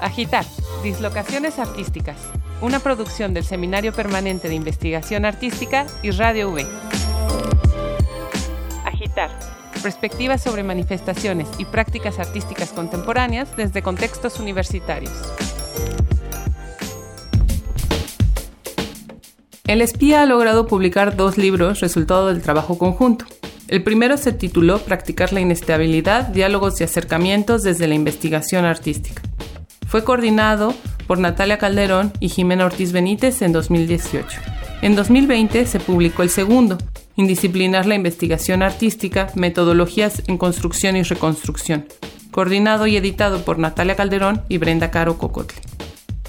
Agitar, Dislocaciones Artísticas, una producción del Seminario Permanente de Investigación Artística y Radio V. Agitar, perspectivas sobre manifestaciones y prácticas artísticas contemporáneas desde contextos universitarios. El espía ha logrado publicar dos libros resultado del trabajo conjunto. El primero se tituló Practicar la inestabilidad, diálogos y acercamientos desde la investigación artística. Fue coordinado por Natalia Calderón y Jimena Ortiz Benítez en 2018. En 2020 se publicó el segundo, Indisciplinar la investigación artística, metodologías en construcción y reconstrucción, coordinado y editado por Natalia Calderón y Brenda Caro Cocotle.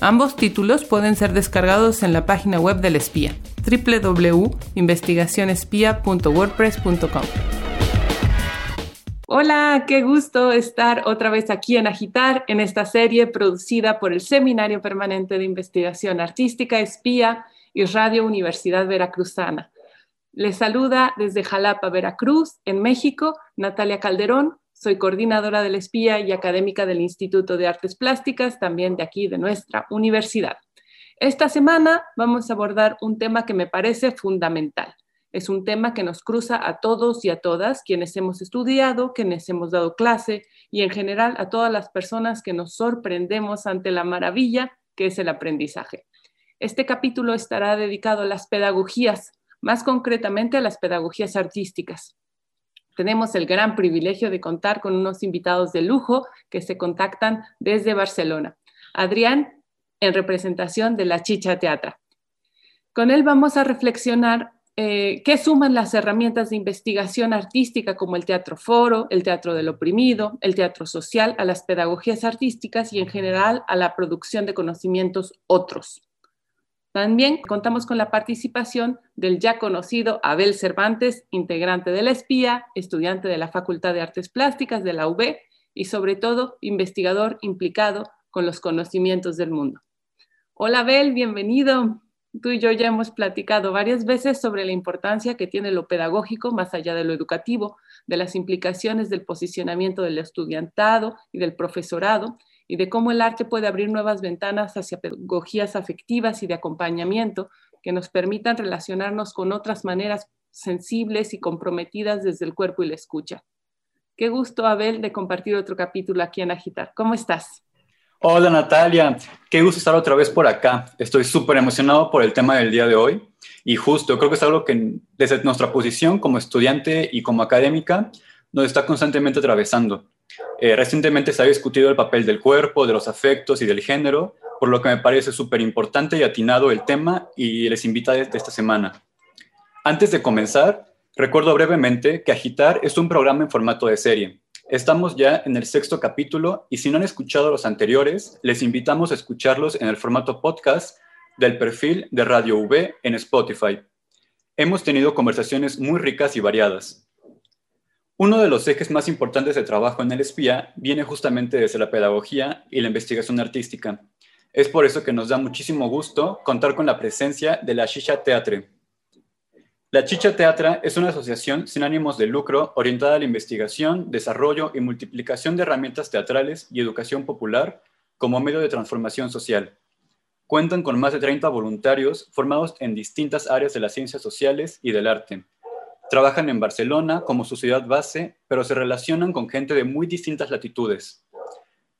Ambos títulos pueden ser descargados en la página web del espía www.investigacionespía.wordpress.com. Hola, qué gusto estar otra vez aquí en Agitar, en esta serie producida por el Seminario Permanente de Investigación Artística Espía y Radio Universidad Veracruzana. Les saluda desde Jalapa, Veracruz, en México, Natalia Calderón, soy coordinadora del espía y académica del Instituto de Artes Plásticas, también de aquí, de nuestra universidad. Esta semana vamos a abordar un tema que me parece fundamental. Es un tema que nos cruza a todos y a todas quienes hemos estudiado, quienes hemos dado clase y en general a todas las personas que nos sorprendemos ante la maravilla que es el aprendizaje. Este capítulo estará dedicado a las pedagogías, más concretamente a las pedagogías artísticas tenemos el gran privilegio de contar con unos invitados de lujo que se contactan desde Barcelona. Adrián, en representación de la Chicha Teatra. Con él vamos a reflexionar eh, qué suman las herramientas de investigación artística como el teatro foro, el teatro del oprimido, el teatro social a las pedagogías artísticas y en general a la producción de conocimientos otros. También contamos con la participación del ya conocido Abel Cervantes, integrante de la espía, estudiante de la Facultad de Artes Plásticas de la UB y sobre todo investigador implicado con los conocimientos del mundo. Hola Abel, bienvenido. Tú y yo ya hemos platicado varias veces sobre la importancia que tiene lo pedagógico más allá de lo educativo, de las implicaciones del posicionamiento del estudiantado y del profesorado y de cómo el arte puede abrir nuevas ventanas hacia pedagogías afectivas y de acompañamiento que nos permitan relacionarnos con otras maneras sensibles y comprometidas desde el cuerpo y la escucha. Qué gusto, Abel, de compartir otro capítulo aquí en Agitar. ¿Cómo estás? Hola Natalia, qué gusto estar otra vez por acá. Estoy súper emocionado por el tema del día de hoy y justo creo que es algo que desde nuestra posición como estudiante y como académica nos está constantemente atravesando. Eh, recientemente se ha discutido el papel del cuerpo, de los afectos y del género, por lo que me parece súper importante y atinado el tema y les invito de esta semana. Antes de comenzar, recuerdo brevemente que Agitar es un programa en formato de serie. Estamos ya en el sexto capítulo y si no han escuchado los anteriores, les invitamos a escucharlos en el formato podcast del perfil de Radio V en Spotify. Hemos tenido conversaciones muy ricas y variadas. Uno de los ejes más importantes de trabajo en el espía viene justamente desde la pedagogía y la investigación artística. Es por eso que nos da muchísimo gusto contar con la presencia de la Chicha Teatre. La Chicha Teatra es una asociación sin ánimos de lucro orientada a la investigación, desarrollo y multiplicación de herramientas teatrales y educación popular como medio de transformación social. Cuentan con más de 30 voluntarios formados en distintas áreas de las ciencias sociales y del arte Trabajan en Barcelona como su ciudad base, pero se relacionan con gente de muy distintas latitudes.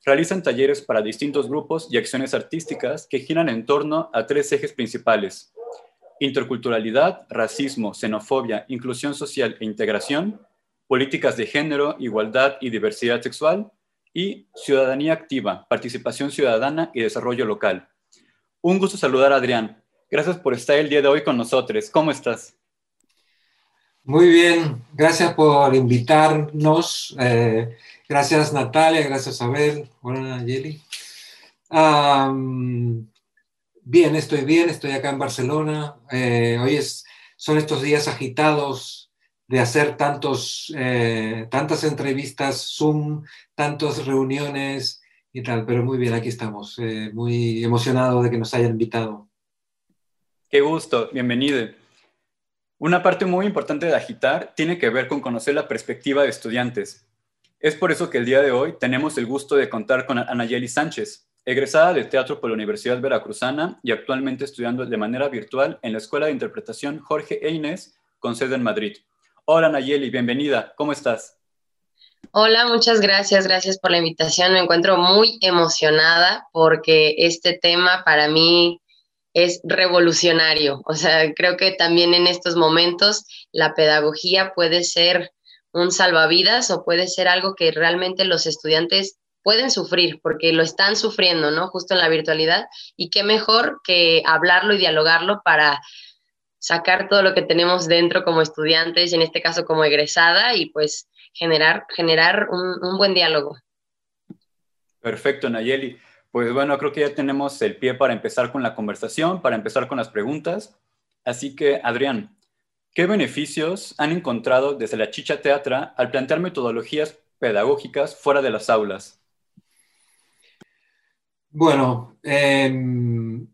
Realizan talleres para distintos grupos y acciones artísticas que giran en torno a tres ejes principales. Interculturalidad, racismo, xenofobia, inclusión social e integración, políticas de género, igualdad y diversidad sexual, y ciudadanía activa, participación ciudadana y desarrollo local. Un gusto saludar a Adrián. Gracias por estar el día de hoy con nosotros. ¿Cómo estás? Muy bien, gracias por invitarnos. Eh, gracias Natalia, gracias Abel. Hola Yeli. Bien, estoy bien, estoy acá en Barcelona. Eh, hoy es, son estos días agitados de hacer tantos, eh, tantas entrevistas, Zoom, tantas reuniones y tal, pero muy bien, aquí estamos. muy emocionado de que nos hayan invitado. Qué gusto, bienvenido. Una parte muy importante de Agitar tiene que ver con conocer la perspectiva de estudiantes. Es por eso que el día de hoy tenemos el gusto de contar con Anayeli Sánchez, egresada de teatro por la Universidad Veracruzana y actualmente estudiando de manera virtual en la Escuela de Interpretación Jorge e Inés, con sede en Madrid. Hola Anayeli, bienvenida, ¿cómo estás? Hola, muchas gracias, gracias por la invitación. Me encuentro muy emocionada porque este tema para mí es revolucionario. O sea, creo que también en estos momentos la pedagogía puede ser un salvavidas o puede ser algo que realmente los estudiantes pueden sufrir porque lo están sufriendo, ¿no? Justo en la virtualidad. Y qué mejor que hablarlo y dialogarlo para sacar todo lo que tenemos dentro como estudiantes, y en este caso como egresada, y pues generar, generar un, un buen diálogo. Perfecto, Nayeli. Pues bueno, creo que ya tenemos el pie para empezar con la conversación, para empezar con las preguntas. Así que, Adrián, ¿Qué beneficios han encontrado desde la Chicha Teatra al plantear metodologías pedagógicas fuera de las aulas? Bueno, em,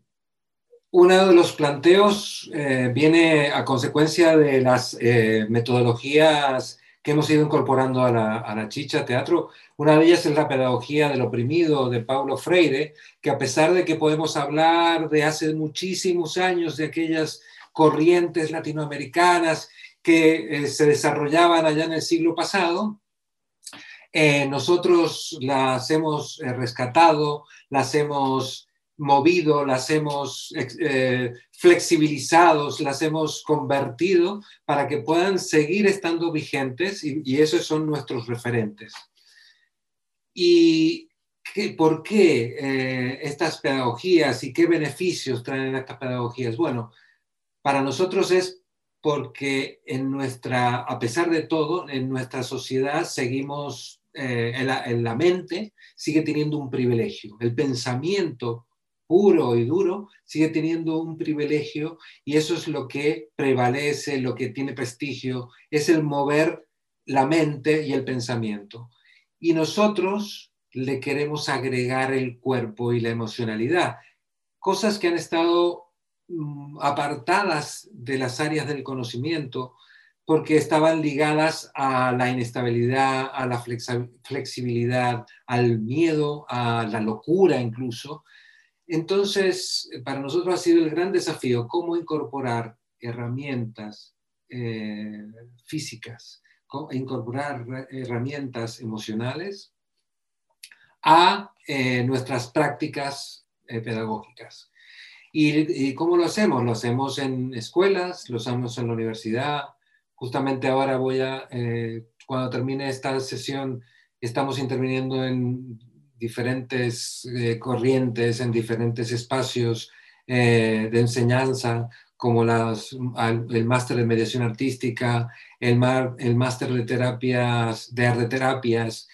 uno de los planteos eh, viene a consecuencia de las eh, metodologías que hemos ido incorporando a la, Chicha Teatro. Una de ellas es la pedagogía del oprimido de Paulo Freire, que a pesar de que podemos hablar de hace muchísimos años de aquellas corrientes latinoamericanas que eh, se desarrollaban allá en el siglo pasado. Eh, nosotros las hemos eh, rescatado, las hemos movido, las hemos flexibilizado, las hemos convertido para que puedan seguir estando vigentes y, esos son nuestros referentes. ¿Y por qué estas pedagogías y qué beneficios traen estas pedagogías? Bueno, para nosotros es porque en nuestra, a pesar de todo, en nuestra sociedad seguimos, eh, en, la, mente sigue teniendo un privilegio. El pensamiento puro y duro sigue teniendo un privilegio y eso es lo que prevalece, lo que tiene prestigio, es el mover la mente y el pensamiento. Y nosotros le queremos agregar el cuerpo y la emocionalidad, cosas que han estado apartadas de las áreas del conocimiento porque estaban ligadas a la inestabilidad, a la flexibilidad, al miedo, a la locura incluso. Entonces, para nosotros ha sido el gran desafío cómo incorporar herramientas eh, físicas, incorporar herramientas emocionales a eh, nuestras prácticas eh, pedagógicas. ¿Y, cómo lo hacemos? Lo hacemos en escuelas, lo hacemos en la universidad. Justamente ahora voy a, eh, cuando termine esta sesión, estamos interviniendo en diferentes eh, corrientes, en diferentes espacios eh, de enseñanza, como las, el máster de mediación artística, el, el máster de terapias, de arte terapias.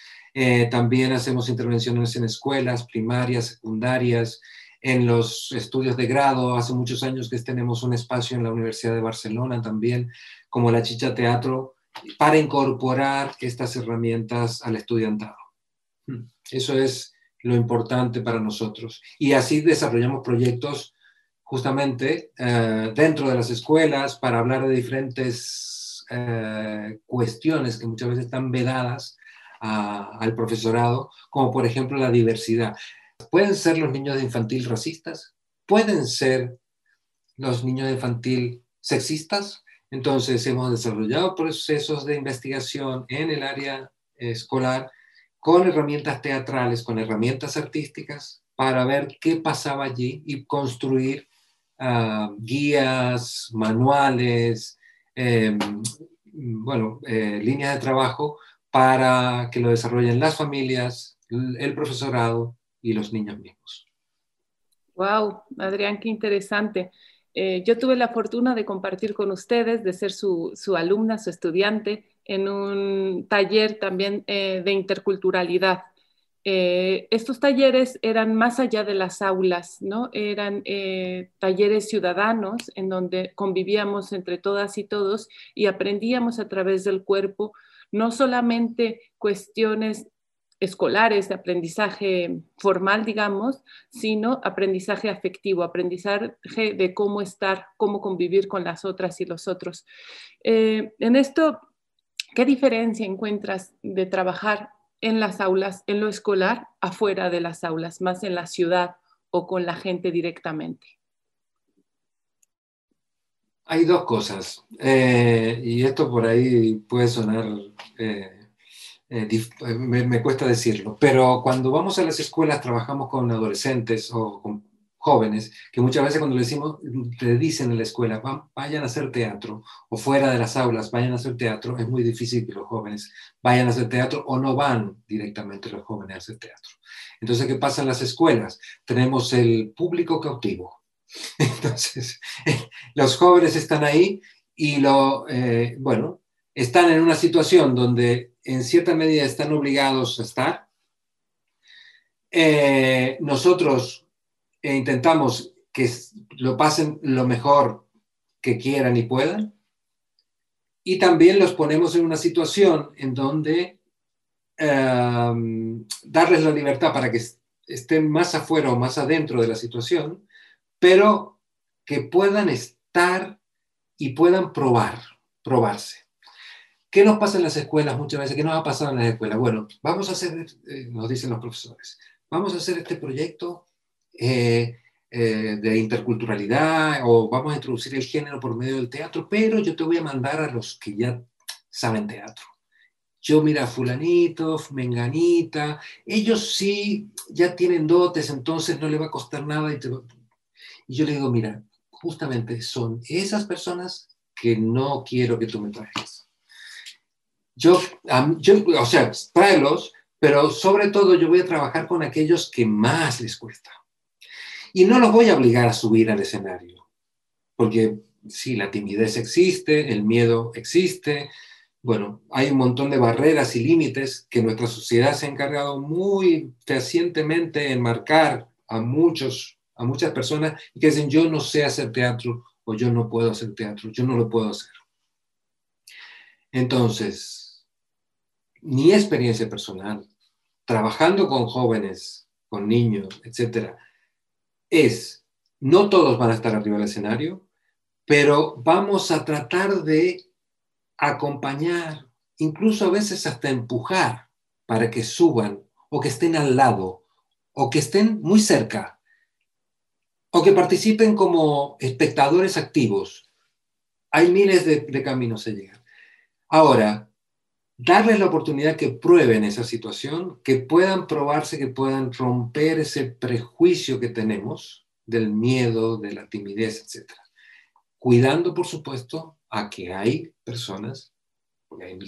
también hacemos intervenciones en escuelas primarias, secundarias, en los estudios de grado. Hace muchos años que tenemos un espacio en la Universidad de Barcelona también, como la Chicha Teatro, para incorporar estas herramientas al estudiantado. Hmm. Eso es lo importante para nosotros. Y así desarrollamos proyectos justamente eh, dentro de las escuelas para hablar de diferentes eh, cuestiones que muchas veces están vedadas al profesorado, como por ejemplo la diversidad. ¿Pueden ser los niños de infantil racistas? ¿Pueden ser los niños de infantil sexistas? Entonces hemos desarrollado procesos de investigación en el área escolar con herramientas teatrales, con herramientas artísticas, para ver qué pasaba allí y construir ah, guías, manuales, em, bueno, eh, líneas de trabajo para que lo desarrollen las familias, el profesorado y los niños mismos. Wow, Adrián, qué interesante. Eh, yo tuve la fortuna de compartir con ustedes, de ser su, alumna, su estudiante, en un taller también eh, de interculturalidad. Eh, estos talleres eran más allá de las aulas, ¿no? Eran talleres ciudadanos en donde convivíamos entre todas y todos y aprendíamos a través del cuerpo no solamente cuestiones escolares, de aprendizaje formal, digamos, sino aprendizaje afectivo, aprendizaje de cómo estar, cómo convivir con las otras y los otros. Eh, en esto, ¿qué diferencia encuentras de trabajar en las aulas, en lo escolar, afuera de las aulas, más en la ciudad o con la gente directamente? Hay dos cosas, eh, y esto por ahí puede sonar, eh, eh, me, cuesta decirlo, pero cuando vamos a las escuelas trabajamos con adolescentes o con jóvenes, que muchas veces cuando le decimos, te dicen en la escuela, vayan a hacer teatro, o fuera de las aulas, vayan a hacer teatro, es muy difícil que los jóvenes vayan a hacer teatro o no van directamente los jóvenes a hacer teatro. Entonces, ¿qué pasa en las escuelas? Tenemos el público cautivo. Entonces, los jóvenes están ahí y lo, eh, bueno, están en una situación donde en cierta medida están obligados a estar. Eh, nosotros eh, intentamos que lo pasen lo mejor que quieran y puedan. Y también los ponemos en una situación en donde Em, darles la libertad para que estén más afuera o más adentro de la situación, pero que puedan estar y puedan probar, probarse. ¿Qué nos pasa en las escuelas muchas veces? ¿Qué nos ha pasado en las escuelas? Bueno, vamos a hacer, eh, nos dicen los profesores, vamos a hacer este proyecto eh, eh, de interculturalidad o vamos a introducir el género por medio del teatro, pero yo te voy a mandar a los que ya saben teatro yo mira, fulanito, menganita, ellos sí ya tienen dotes, entonces no le va a costar nada. Y, yo le digo, mira, justamente son esas personas que no quiero que tú me traigas. Yo, yo, o sea, tráelos, pero sobre todo yo voy a trabajar con aquellos que más les cuesta. Y no los voy a obligar a subir al escenario, porque sí, la timidez existe, el miedo existe, bueno, hay un montón de barreras y límites que nuestra sociedad se ha encargado muy fehacientemente en marcar a muchos, a muchas personas y que dicen yo no sé hacer teatro o yo no puedo hacer teatro, yo no lo puedo hacer. Entonces, mi experiencia personal, trabajando con jóvenes, con niños, etcétera, es no todos van a estar arriba del escenario, pero vamos a tratar de acompañar, incluso a veces hasta empujar para que suban o que estén al lado o que estén muy cerca o que participen como espectadores activos. Hay miles de, caminos a llegar. Ahora, darles la oportunidad que prueben esa situación, que puedan probarse, que puedan romper ese prejuicio que tenemos del miedo, de la timidez, etc. Cuidando, por supuesto, a que hay personas, porque hay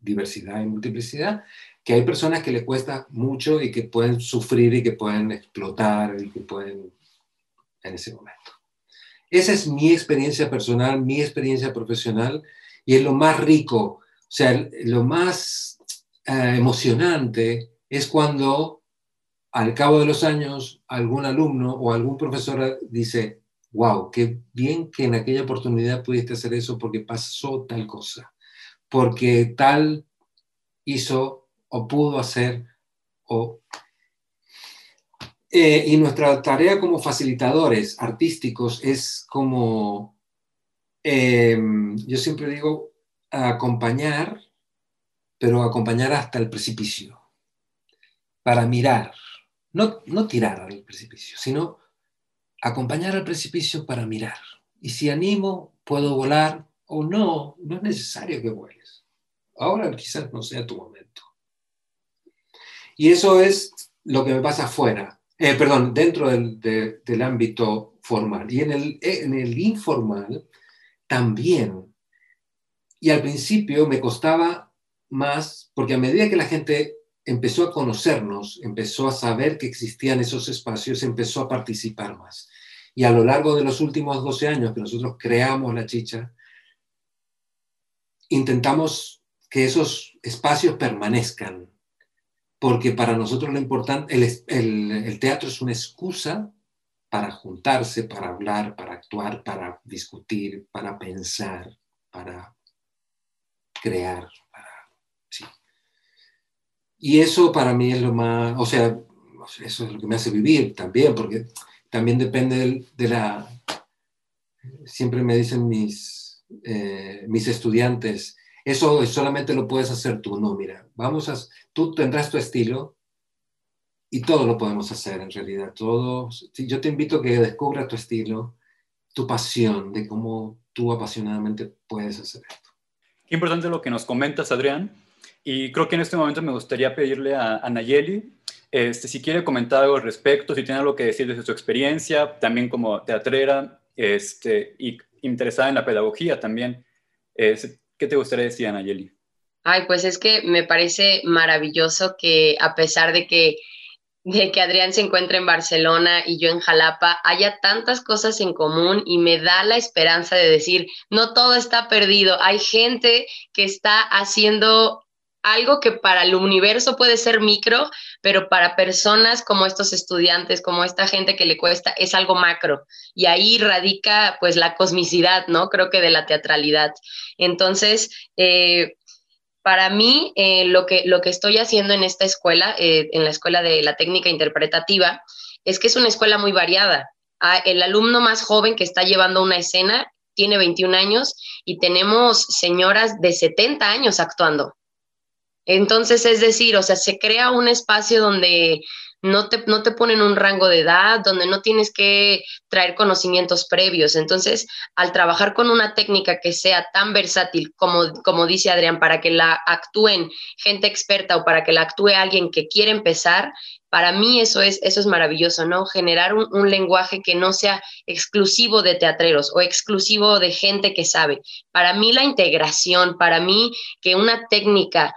diversidad y multiplicidad, que hay personas que le cuesta mucho y que pueden sufrir y que pueden explotar y que pueden en ese momento. Esa es mi experiencia personal, mi experiencia profesional y es lo más rico, o sea, lo más eh, emocionante es cuando al cabo de los años algún alumno o algún profesor dice, wow, qué bien que en aquella oportunidad pudiste hacer eso porque pasó tal cosa, porque tal hizo o pudo hacer o... Eh, y nuestra tarea como facilitadores artísticos es como, em, yo siempre digo, acompañar, pero acompañar hasta el precipicio, para mirar, no, no tirar al precipicio, sino acompañar al precipicio para mirar. Y si animo, puedo volar o no, no es necesario que vueles. Ahora quizás no sea tu momento. Y eso es lo que me pasa afuera, eh, perdón, dentro del, del, ámbito formal. Y en el, en el informal también. Y al principio me costaba más, porque a medida que la gente empezó a conocernos, empezó a saber que existían esos espacios, empezó a participar más. Y a lo largo de los últimos 12 años que nosotros creamos la chicha, intentamos que esos espacios permanezcan, porque para nosotros lo importante, el, teatro es una excusa para juntarse, para hablar, para actuar, para discutir, para pensar, para crear. sí. Y eso para mí es lo más, o sea, eso es lo que me hace vivir también, porque también depende de la... Siempre me dicen mis, eh, mis estudiantes, eso solamente lo puedes hacer tú. No, mira, vamos a, tú tendrás tu estilo y todo lo podemos hacer en realidad. Todo, yo te invito a que descubras tu estilo, tu pasión, de cómo tú apasionadamente puedes hacer esto. Importante lo que nos comentas, Adrián. Y creo que en este momento me gustaría pedirle a, a Nayeli este, si quiere comentar algo al respecto, si tiene algo que decir desde su experiencia, también como teatrera este, y interesada en la pedagogía también. ¿Qué te gustaría decir, Nayeli? Ay, pues es que me parece maravilloso que a pesar de que de que Adrián se encuentre en Barcelona y yo en Jalapa, haya tantas cosas en común y me da la esperanza de decir, no todo está perdido, hay gente que está haciendo algo que para el universo puede ser micro, pero para personas como estos estudiantes, como esta gente que le cuesta, es algo macro. Y ahí radica pues la cosmicidad, ¿no? Creo que de la teatralidad. Entonces, eh, para mí, eh, lo, que, lo que estoy haciendo en esta escuela, eh, en la escuela de la técnica interpretativa, es que es una escuela muy variada. Ah, el alumno más joven que está llevando una escena tiene 21 años y tenemos señoras de 70 años actuando. Entonces, es decir, o sea, se crea un espacio donde no te, no te ponen un rango de edad, donde no tienes que traer conocimientos previos. Entonces, al trabajar con una técnica que sea tan versátil como, como dice Adrián, para que la actúen gente experta o para que la actúe alguien que quiere empezar, para mí eso es, eso es maravilloso, ¿no? Generar un, lenguaje que no sea exclusivo de teatreros o exclusivo de gente que sabe. Para mí la integración, para mí que una técnica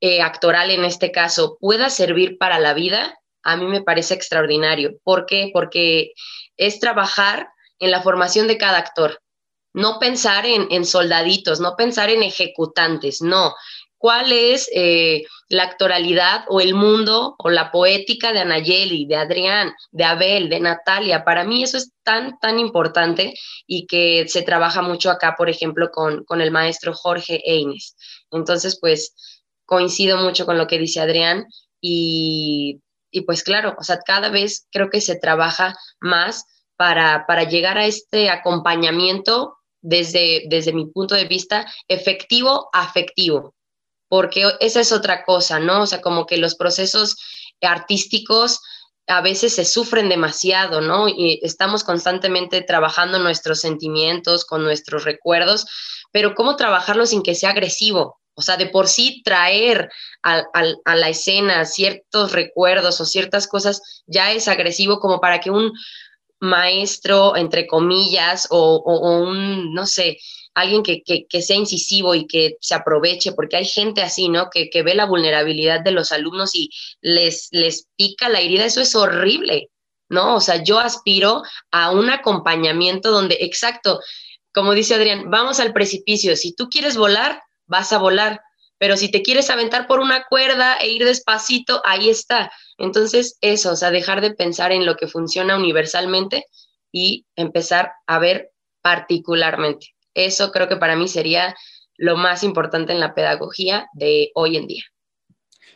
eh, actoral en este caso pueda servir para la vida, a mí me parece extraordinario. ¿Por qué? Porque es trabajar en la formación de cada actor, no pensar en, soldaditos, no pensar en ejecutantes, no. ¿Cuál es eh, la actoralidad o el mundo o la poética de Anayeli, de Adrián, de Abel, de Natalia? Para mí eso es tan, tan importante y que se trabaja mucho acá, por ejemplo, con, con el maestro Jorge Eines. Entonces, pues coincido mucho con lo que dice Adrián y, pues claro, o sea, cada vez creo que se trabaja más para, para llegar a este acompañamiento desde, desde mi punto de vista efectivo afectivo, porque esa es otra cosa, ¿no? O sea, como que los procesos artísticos a veces se sufren demasiado, ¿no? Y estamos constantemente trabajando nuestros sentimientos, con nuestros recuerdos, pero ¿cómo trabajarlo sin que sea agresivo? O sea, de por sí traer a, la escena ciertos recuerdos o ciertas cosas ya es agresivo como para que un maestro, entre comillas, o, un, no sé, alguien que, sea incisivo y que se aproveche, porque hay gente así, ¿no? Que, ve la vulnerabilidad de los alumnos y les, les pica la herida, eso es horrible, ¿no? O sea, yo aspiro a un acompañamiento donde, exacto, como dice Adrián, vamos al precipicio, si tú quieres volar, vas a volar. Pero si te quieres aventar por una cuerda e ir despacito, ahí está. Entonces, eso, o sea, dejar de pensar en lo que funciona universalmente y empezar a ver particularmente. Eso creo que para mí sería lo más importante en la pedagogía de hoy en día.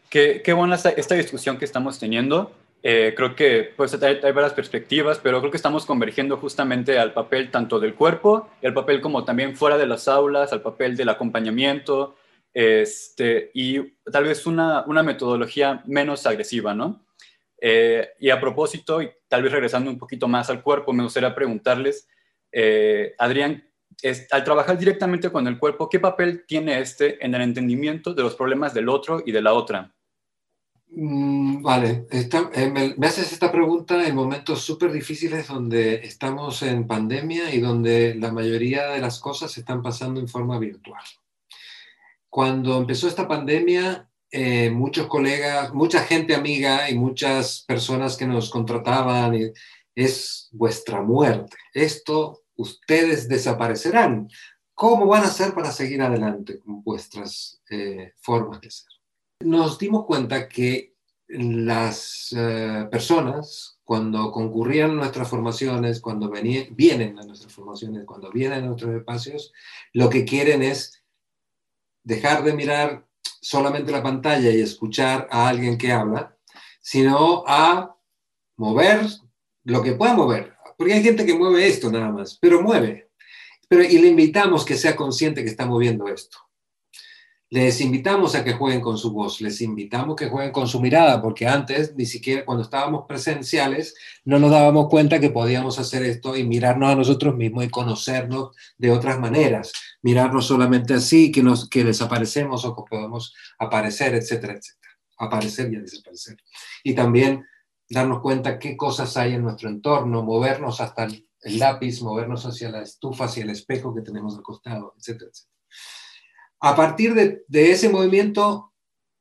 Qué, qué buena esta, esta, discusión que estamos teniendo. Eh, creo que pues, hay, hay, varias perspectivas, pero creo que estamos convergiendo justamente al papel tanto del cuerpo, el papel como también fuera de las aulas, al papel del acompañamiento, este, y tal vez una, una metodología menos agresiva, ¿no? Eh, y a propósito, y tal vez regresando un poquito más al cuerpo, me gustaría preguntarles, eh, Adrián, es, al trabajar directamente con el cuerpo, ¿qué papel tiene este en el entendimiento de los problemas del otro y de la otra? Mm, vale, eh, me, me, haces esta pregunta en momentos súper difíciles donde estamos en pandemia y donde la mayoría de las cosas están pasando en forma virtual. Cuando empezó esta pandemia, eh, muchos colegas, mucha gente amiga y muchas personas que nos contrataban, es vuestra muerte. Esto, ustedes desaparecerán. ¿Cómo van a hacer para seguir adelante con vuestras eh, formas de ser? Nos dimos cuenta que las eh, personas, cuando concurrían a nuestras formaciones, cuando vienen a nuestras formaciones, cuando vienen a nuestros espacios, lo que quieren es dejar de mirar solamente la pantalla y escuchar a alguien que habla, sino a mover lo que pueda mover. Porque hay gente que mueve esto nada más, pero mueve. Pero, y le invitamos que sea consciente que está moviendo esto. Les invitamos a que jueguen con su voz, les invitamos que jueguen con su mirada, porque antes, ni siquiera cuando estábamos presenciales, no nos dábamos cuenta que podíamos hacer esto y mirarnos a nosotros mismos y conocernos de otras maneras. Mirarnos solamente así, que, nos, que desaparecemos o que podemos aparecer, etcétera, etcétera. Aparecer y desaparecer. Y también darnos cuenta qué cosas hay en nuestro entorno, movernos hasta el lápiz, movernos hacia la estufa, hacia el espejo que tenemos al costado, etcétera, etcétera. A partir de, ese movimiento,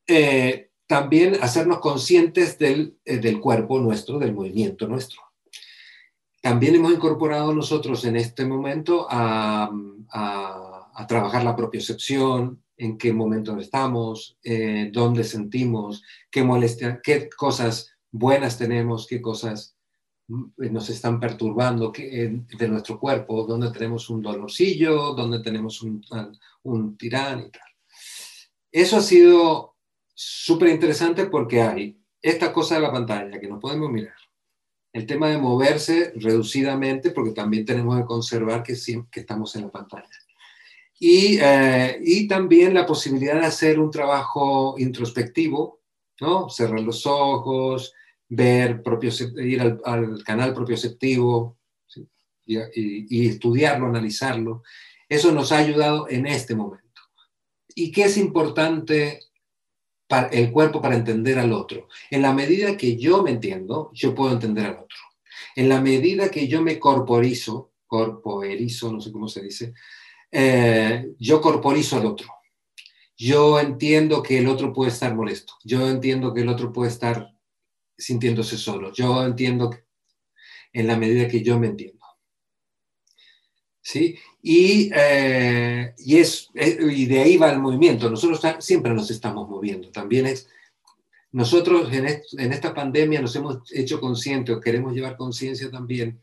eh, también hacernos conscientes del, eh, del, cuerpo nuestro, del movimiento nuestro. También hemos incorporado nosotros en este momento a, a, trabajar la propiocepción, en qué momento estamos, eh, dónde sentimos, qué, molestia, qué cosas buenas tenemos, qué cosas nos están perturbando de nuestro cuerpo, dónde tenemos un dolorcillo, dónde tenemos un, un tirán y tal. Eso ha sido súper interesante porque hay esta cosa de la pantalla que no podemos mirar. El tema de moverse reducidamente, porque también tenemos que conservar que, que estamos en la pantalla. Y, eh, y, también la posibilidad de hacer un trabajo introspectivo, ¿no? Cerrar los ojos, ver, propio, ir al, al canal propioceptivo y, y, estudiarlo, analizarlo. Eso nos ha ayudado en este momento. ¿Y qué es importante para el cuerpo para entender al otro? En la medida que yo me entiendo, yo puedo entender al otro. En la medida que yo me corporizo, corporizo, no sé cómo se dice, eh, yo corporizo al otro. Yo entiendo que el otro puede estar molesto. Yo entiendo que el otro puede estar sintiéndose solo. Yo entiendo en la medida que yo me entiendo. ¿sí? Y, eh, y, es, eh, y de ahí va el movimiento. Nosotros siempre nos estamos moviendo. También es, nosotros en, en esta pandemia nos hemos hecho conscientes, o queremos llevar conciencia también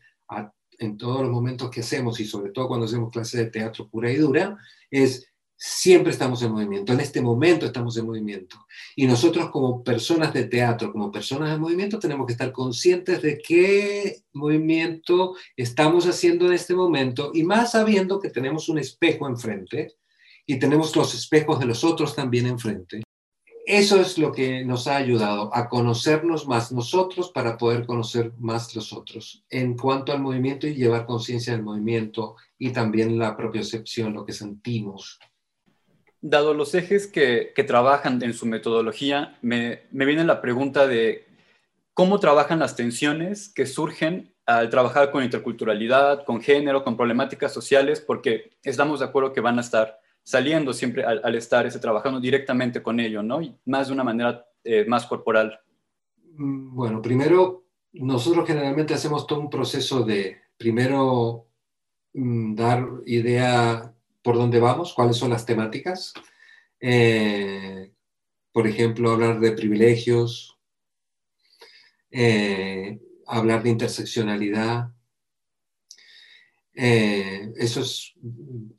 en todos los momentos que hacemos y sobre todo cuando hacemos clases de teatro pura y dura, es siempre estamos en movimiento, en este momento estamos en movimiento. Y nosotros como personas de teatro, como personas de movimiento, tenemos que estar conscientes de qué movimiento estamos haciendo en este momento y más sabiendo que tenemos un espejo enfrente y tenemos los espejos de los otros también enfrente. Eso es lo que nos ha ayudado a conocernos más nosotros para poder conocer más los otros en cuanto al movimiento y llevar conciencia del movimiento y también la propia excepción, lo que sentimos Dado los ejes que, trabajan en su metodología, me, viene la pregunta de cómo trabajan las tensiones que surgen al trabajar con interculturalidad, con género, con problemáticas sociales, porque estamos de acuerdo que van a estar saliendo siempre al, estar ese, trabajando directamente con ello, ¿no? Y más de una manera eh, más corporal. Mm, bueno, primero, nosotros generalmente hacemos todo un proceso de, primero, mm, dar idea por dónde vamos, cuáles son las temáticas. Eh, por ejemplo, hablar de privilegios, eh, hablar de interseccionalidad. Eh, eso es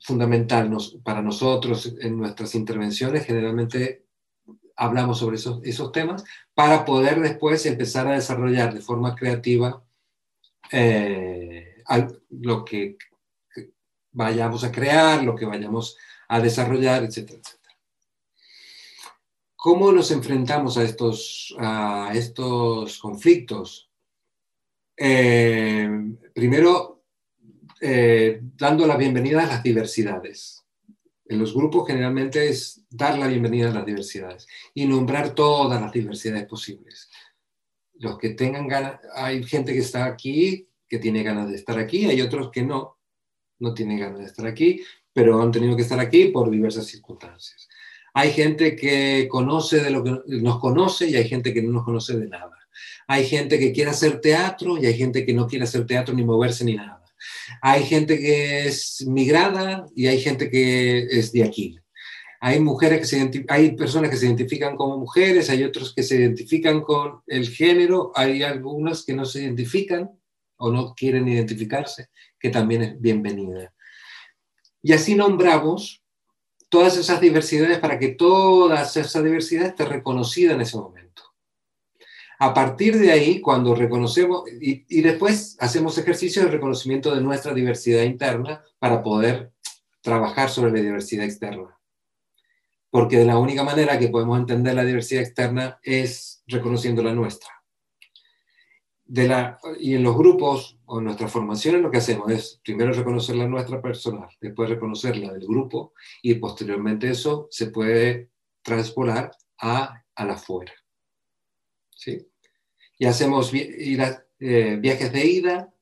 fundamental para nosotros en nuestras intervenciones. Generalmente hablamos sobre esos, esos, temas para poder después empezar a desarrollar de forma creativa lo que vayamos a crear, lo que vayamos a desarrollar, etcétera, etcétera. ¿Cómo nos enfrentamos a estos, a estos conflictos? Eh, primero, eh, dando la bienvenida a las diversidades. En los grupos generalmente es dar la bienvenida a las diversidades y nombrar todas las diversidades posibles. Los que tengan ganas, hay gente que está aquí, que tiene ganas de estar aquí, hay otros que no, no tienen ganas de estar aquí, pero han tenido que estar aquí por diversas circunstancias. Hay gente que conoce de lo que nos conoce y hay gente que no nos conoce de nada. Hay gente que quiere hacer teatro y hay gente que no quiere hacer teatro ni moverse ni nada. Hay gente que es migrada y hay gente que es de aquí. Hay mujeres que se hay personas que se identifican como mujeres, hay otros que se identifican con el género, hay algunas que no se identifican o no quieren identificarse que también es bienvenida. Y así nombramos todas esas diversidades para que toda esa diversidad esté reconocida en ese momento. A partir de ahí, cuando reconocemos, y, y después hacemos ejercicios de reconocimiento de nuestra diversidad interna para poder trabajar sobre la diversidad externa. porque de la única manera que podemos entender la diversidad externa es reconociendo la nuestra. De la, y en los grupos o en nuestras formaciones lo que hacemos es primero reconocer la nuestra personal, después reconocer la del grupo y posteriormente eso se puede transpolar a, a la fuera. ¿Sí? Y hacemos eh, viajes de ida,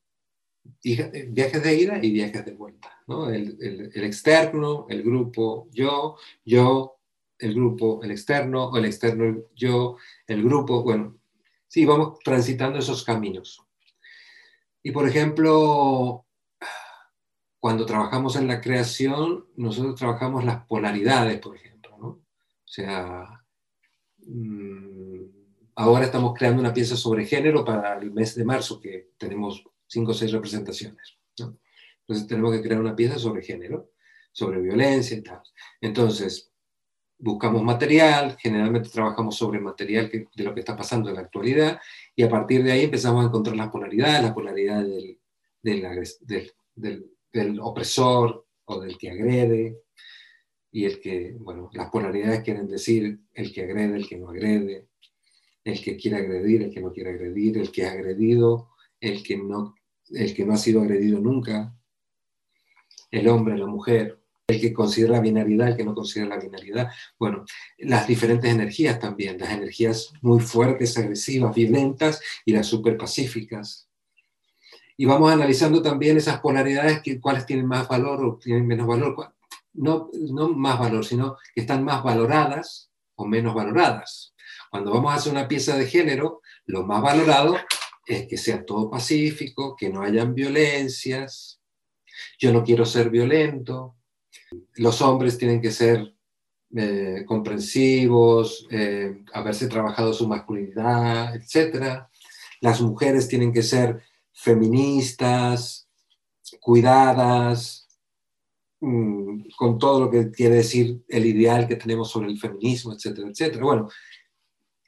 y, eh, viajes de ida y viajes de vuelta. ¿no? El, el, el, externo, el grupo, yo, yo, el grupo, el externo, el externo, yo, el grupo, bueno, sí, vamos transitando esos caminos. Y por ejemplo, cuando trabajamos en la creación, nosotros trabajamos las polaridades, por ejemplo, ¿no? O sea, mmm, ahora estamos creando una pieza sobre género para el mes de marzo, que tenemos cinco o seis representaciones. Entonces tenemos que crear una pieza sobre género, sobre violencia y tal. Entonces, buscamos material, generalmente trabajamos sobre material de lo que está pasando en la actualidad y a partir de ahí empezamos a encontrar las polaridades, la polaridad del, del, opresor o del que agrede y el que, bueno, las polaridades quieren decir el que agrede, el que no agrede, el que quiere agredir, el que no quiere agredir, el que ha agredido, el que no, el que no ha sido agredido nunca, el hombre, la mujer, el que considera la binaridad, el que no considera la binaridad. Bueno, las diferentes energías también, las energías muy fuertes, agresivas, violentas y las super pacíficas. Y vamos analizando también esas polaridades, que, cuáles tienen más valor o tienen menos valor. No, no más valor, sino que están más valoradas o menos valoradas. Cuando vamos a hacer una pieza de género, lo más valorado es que sea todo pacífico, que no hayan violencias. Yo no quiero ser violento, los hombres tienen que ser eh, comprensivos, eh, haberse trabajado su masculinidad, etc. Las mujeres tienen que ser feministas, cuidadas, mm, con todo lo que quiere decir el ideal que tenemos sobre el feminismo, etcétera, etcétera. Bueno,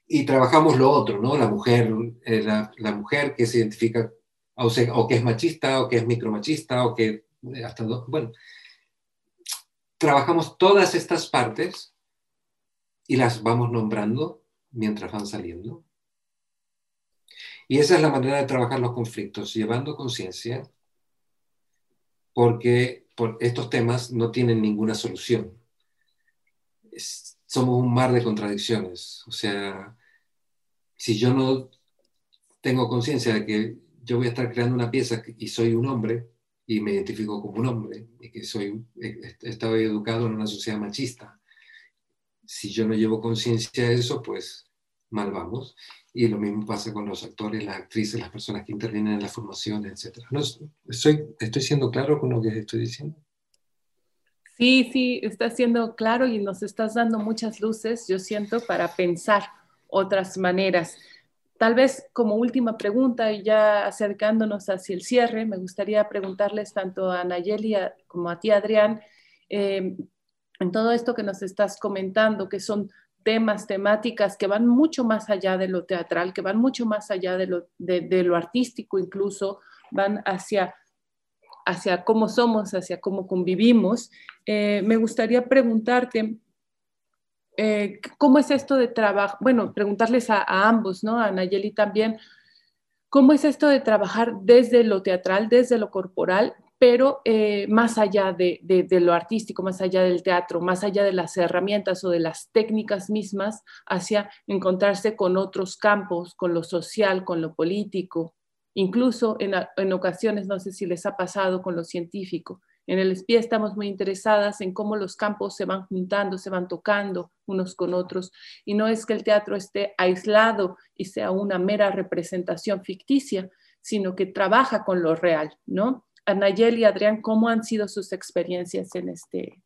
y trabajamos lo otro, ¿no? La mujer, eh, la, mujer que se identifica o, o, que es machista, o que es micromachista, o que hasta, bueno, trabajamos todas estas partes y las vamos nombrando mientras van saliendo. Y esa es la manera de trabajar los conflictos, llevando conciencia, porque por estos temas no tienen ninguna solución. Somos un mar de contradicciones. O sea, si yo no tengo conciencia de que yo voy a estar creando una pieza y soy un hombre, y me identifico como un hombre y que soy, estado educado en una sociedad machista. Si yo no llevo conciencia de eso, pues mal vamos. Y lo mismo pasa con los actores, las actrices, las personas que intervienen en la formación, etc. No, estoy, ¿Estoy siendo claro con lo que estoy diciendo? Sí, sí, está siendo claro y nos estás dando muchas luces, yo siento, para pensar otras maneras. Tal vez como última pregunta y ya acercándonos hacia el cierre, me gustaría preguntarles tanto a Nayeli como a ti, Adrián, eh, en todo esto que nos estás comentando, que son temas, temáticas que van mucho más allá de lo teatral, que van mucho más allá de lo, de, lo artístico incluso, van hacia, hacia cómo somos, hacia cómo convivimos. Eh, me gustaría preguntarte, eh, ¿cómo es esto de trabajo? Bueno, preguntarles a, ambos, ¿no? A Nayeli también, ¿cómo es esto de trabajar desde lo teatral, desde lo corporal, pero eh, más allá de, lo artístico, más allá del teatro, más allá de las herramientas o de las técnicas mismas, hacia encontrarse con otros campos, con lo social, con lo político, incluso en ocasiones, no sé si les ha pasado con lo científico, en el SPIA estamos muy interesadas en cómo los campos se van juntando, se van tocando unos con otros. Y no es que el teatro esté aislado y sea una mera representación ficticia, sino que trabaja con lo real, ¿no? Anayel y Adrián, ¿cómo han sido sus experiencias en este,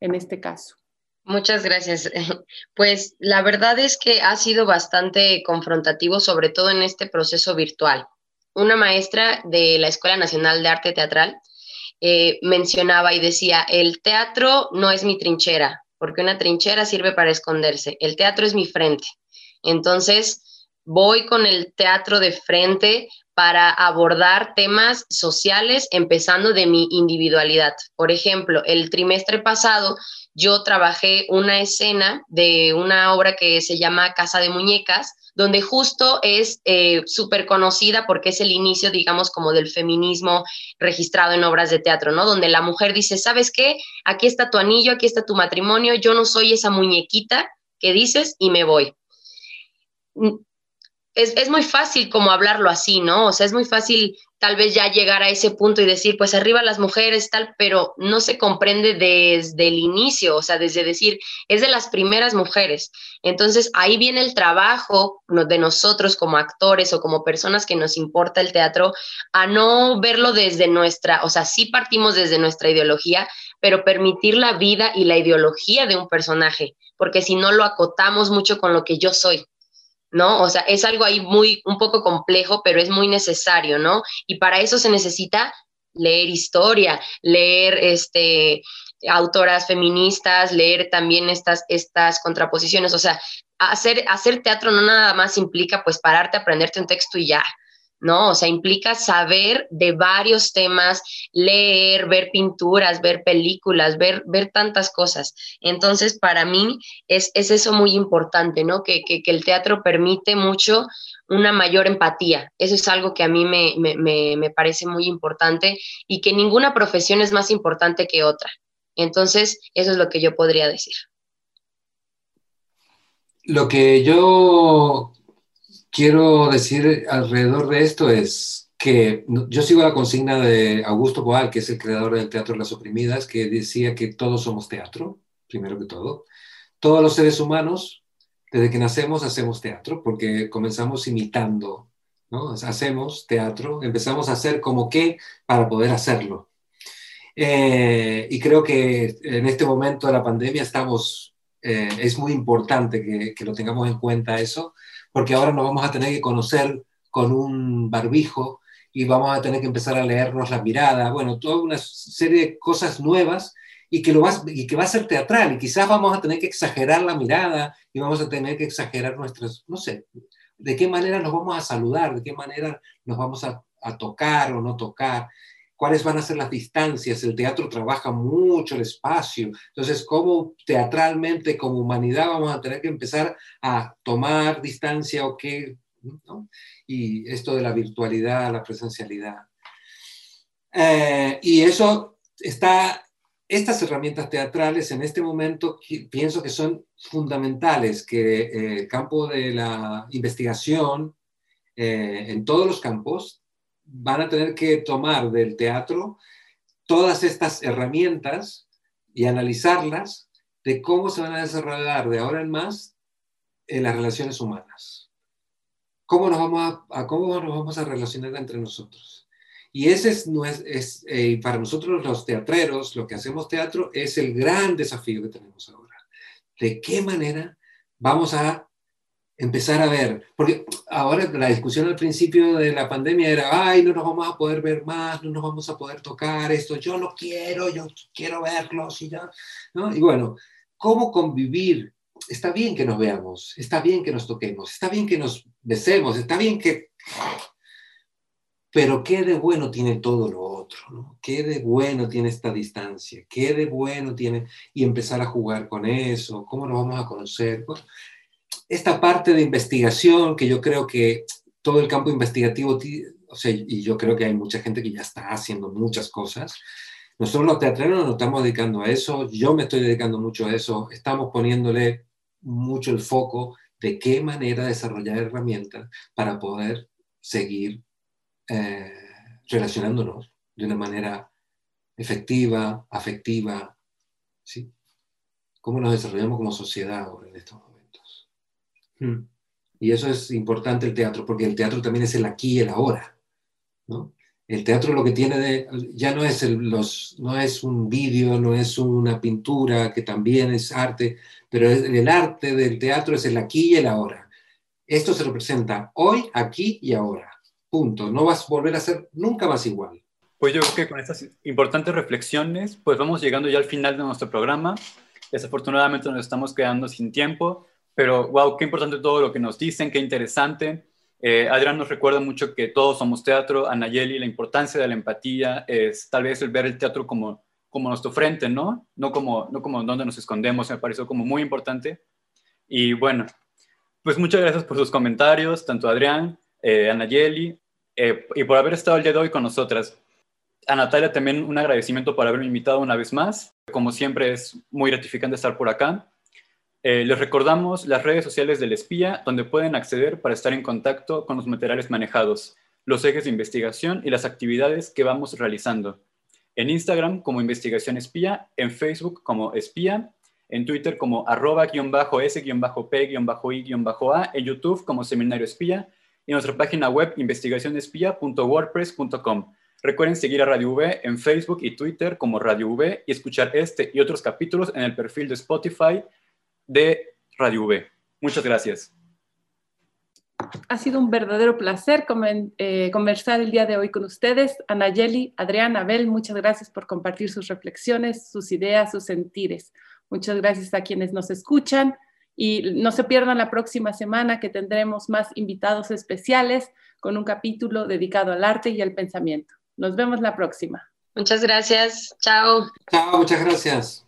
en este caso? Muchas gracias. Pues la verdad es que ha sido bastante confrontativo, sobre todo en este proceso virtual. Una maestra de la Escuela Nacional de Arte Teatral eh, mencionaba y decía, el teatro no es mi trinchera, porque una trinchera sirve para esconderse, el teatro es mi frente. Entonces, voy con el teatro de frente para abordar temas sociales, empezando de mi individualidad. Por ejemplo, el trimestre pasado yo trabajé una escena de una obra que se llama Casa de Muñecas, donde justo es eh, súper conocida porque es el inicio, digamos, como del feminismo registrado en obras de teatro, ¿no? Donde la mujer dice, ¿sabes qué? Aquí está tu anillo, aquí está tu matrimonio, yo no soy esa muñequita que dices y me voy es, muy fácil como hablarlo así, ¿no? O sea, es muy fácil tal vez ya llegar a ese punto y decir, pues arriba las mujeres, tal, pero no se comprende desde el inicio, o sea, desde decir, es de las primeras mujeres. Entonces, ahí viene el trabajo de nosotros como actores o como personas que nos importa el teatro, a no verlo desde nuestra, o sea, sí partimos desde nuestra ideología, pero permitir la vida y la ideología de un personaje, porque si no lo acotamos mucho con lo que yo soy. ¿No? O sea, es algo ahí muy, un poco complejo, pero es muy necesario, ¿no? Y para eso se necesita leer historia, leer este, autoras feministas, leer también estas, estas contraposiciones, o sea, hacer, hacer teatro no nada más implica pues pararte aprenderte un texto y ya, ¿no? O sea, implica saber de varios temas, leer, ver pinturas, ver películas, ver, ver tantas cosas. Entonces, para mí es, eso muy importante, ¿no? Que, el teatro permite mucho una mayor empatía. Eso es algo que a mí me, me parece muy importante y que ninguna profesión es más importante que otra. Entonces, eso es lo que yo podría decir. Lo que yo quiero decir alrededor de esto es que yo sigo la consigna de Augusto Boal, que es el creador del Teatro de las Oprimidas, que decía que todos somos teatro, primero que todo. Todos los seres humanos, desde que nacemos, hacemos teatro, porque comenzamos imitando, ¿no? Hacemos teatro, empezamos a hacer como que para poder hacerlo. Eh, y creo que en este momento de la pandemia estamos, eh, es muy importante que, que lo tengamos en cuenta eso, porque ahora nos vamos a tener que conocer con un barbijo y vamos a tener que empezar a leernos la mirada, bueno, toda una serie de cosas nuevas y que, lo va, y que va a ser teatral y quizás vamos a tener que exagerar la mirada y vamos a tener que exagerar nuestras, no sé, de qué manera nos vamos a saludar, de qué manera nos vamos a, a tocar o no tocar cuáles van a ser las distancias. El teatro trabaja mucho el espacio. Entonces, ¿cómo teatralmente, como humanidad, vamos a tener que empezar a tomar distancia o qué? Y esto de la virtualidad, la presencialidad. Eh, y eso está, estas herramientas teatrales en este momento pienso que son fundamentales, que eh, el campo de la investigación eh, en todos los campos van a tener que tomar del teatro todas estas herramientas y analizarlas de cómo se van a desarrollar de ahora en más en las relaciones humanas. ¿Cómo nos vamos a, cómo nos vamos a relacionar entre nosotros? Y ese es, es, eh, para nosotros los teatreros, lo que hacemos teatro, es el gran desafío que tenemos ahora. ¿De qué manera vamos a empezar a ver, porque ahora la discusión al principio de la pandemia era, ay, no nos vamos a poder ver más, no nos vamos a poder tocar esto, yo lo quiero, yo quiero verlos y ya, ¿no? Y bueno, ¿cómo convivir? Está bien que nos veamos, está bien que nos toquemos, está bien que nos besemos, está bien que... Pero qué de bueno tiene todo lo otro, ¿no? Qué de bueno tiene esta distancia, qué de bueno tiene y empezar a jugar con eso, cómo nos vamos a conocer esta parte de investigación que yo creo que todo el campo investigativo, o sea, y yo creo que hay mucha gente que ya está haciendo muchas cosas. Nosotros los teatreros nos estamos dedicando a eso, yo me estoy dedicando mucho a eso, estamos poniéndole mucho el foco de qué manera desarrollar herramientas para poder seguir eh, relacionándonos de una manera efectiva, afectiva, ¿sí? ¿Cómo nos desarrollamos como sociedad ahora en estos Mm. Y eso es importante el teatro, porque el teatro también es el aquí y el ahora. ¿no? El teatro lo que tiene de, ya no es, los, no es un vídeo, no es una pintura, que también es arte, pero el arte del teatro es el aquí y el ahora. Esto se representa hoy, aquí y ahora. Punto. No vas a volver a ser nunca más igual. Pues yo creo que con estas importantes reflexiones, pues vamos llegando ya al final de nuestro programa. Desafortunadamente nos estamos quedando sin tiempo, pero wow, qué importante todo lo que nos dicen, qué interesante. Eh, Adrián nos recuerda mucho que todos somos teatro, Anayeli, la importancia de la empatía es tal vez el ver el teatro como, como nuestro frente, ¿no? No como, no como donde nos escondemos, me pareció como muy importante. Y bueno, pues muchas gracias por sus comentarios, tanto Adrián, eh, Anayeli, eh, y por haber estado el día de hoy con nosotras. A Natalia también un agradecimiento por haberme invitado una vez más. Como siempre es muy gratificante estar por acá. Eh, les recordamos las redes sociales del espía, donde pueden acceder para estar en contacto con los materiales manejados, los ejes de investigación y las actividades que vamos realizando. En Instagram como investigación espía, en Facebook como espía, en Twitter como arroba-s-p-i-a, en YouTube como seminario espía y en nuestra página web investigacionespía.wordpress.com. Recuerden seguir a Radio V en Facebook y Twitter como Radio V y escuchar este y otros capítulos en el perfil de Spotify de Radio V. Muchas gracias. Ha sido un verdadero placer eh, conversar el día de hoy con ustedes. Anayeli, Adrián, Abel, muchas gracias por compartir sus reflexiones, sus ideas, sus sentires. Muchas gracias a quienes nos escuchan y no se pierdan la próxima semana que tendremos más invitados especiales con un capítulo dedicado al arte y al pensamiento. Nos vemos la próxima. Muchas gracias. Chao. Chao, muchas gracias.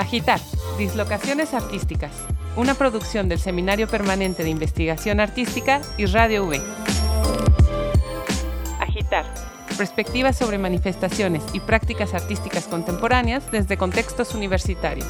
Agitar, Dislocaciones Artísticas, una producción del Seminario Permanente de Investigación Artística y Radio V. Agitar, perspectivas sobre manifestaciones y prácticas artísticas contemporáneas desde contextos universitarios.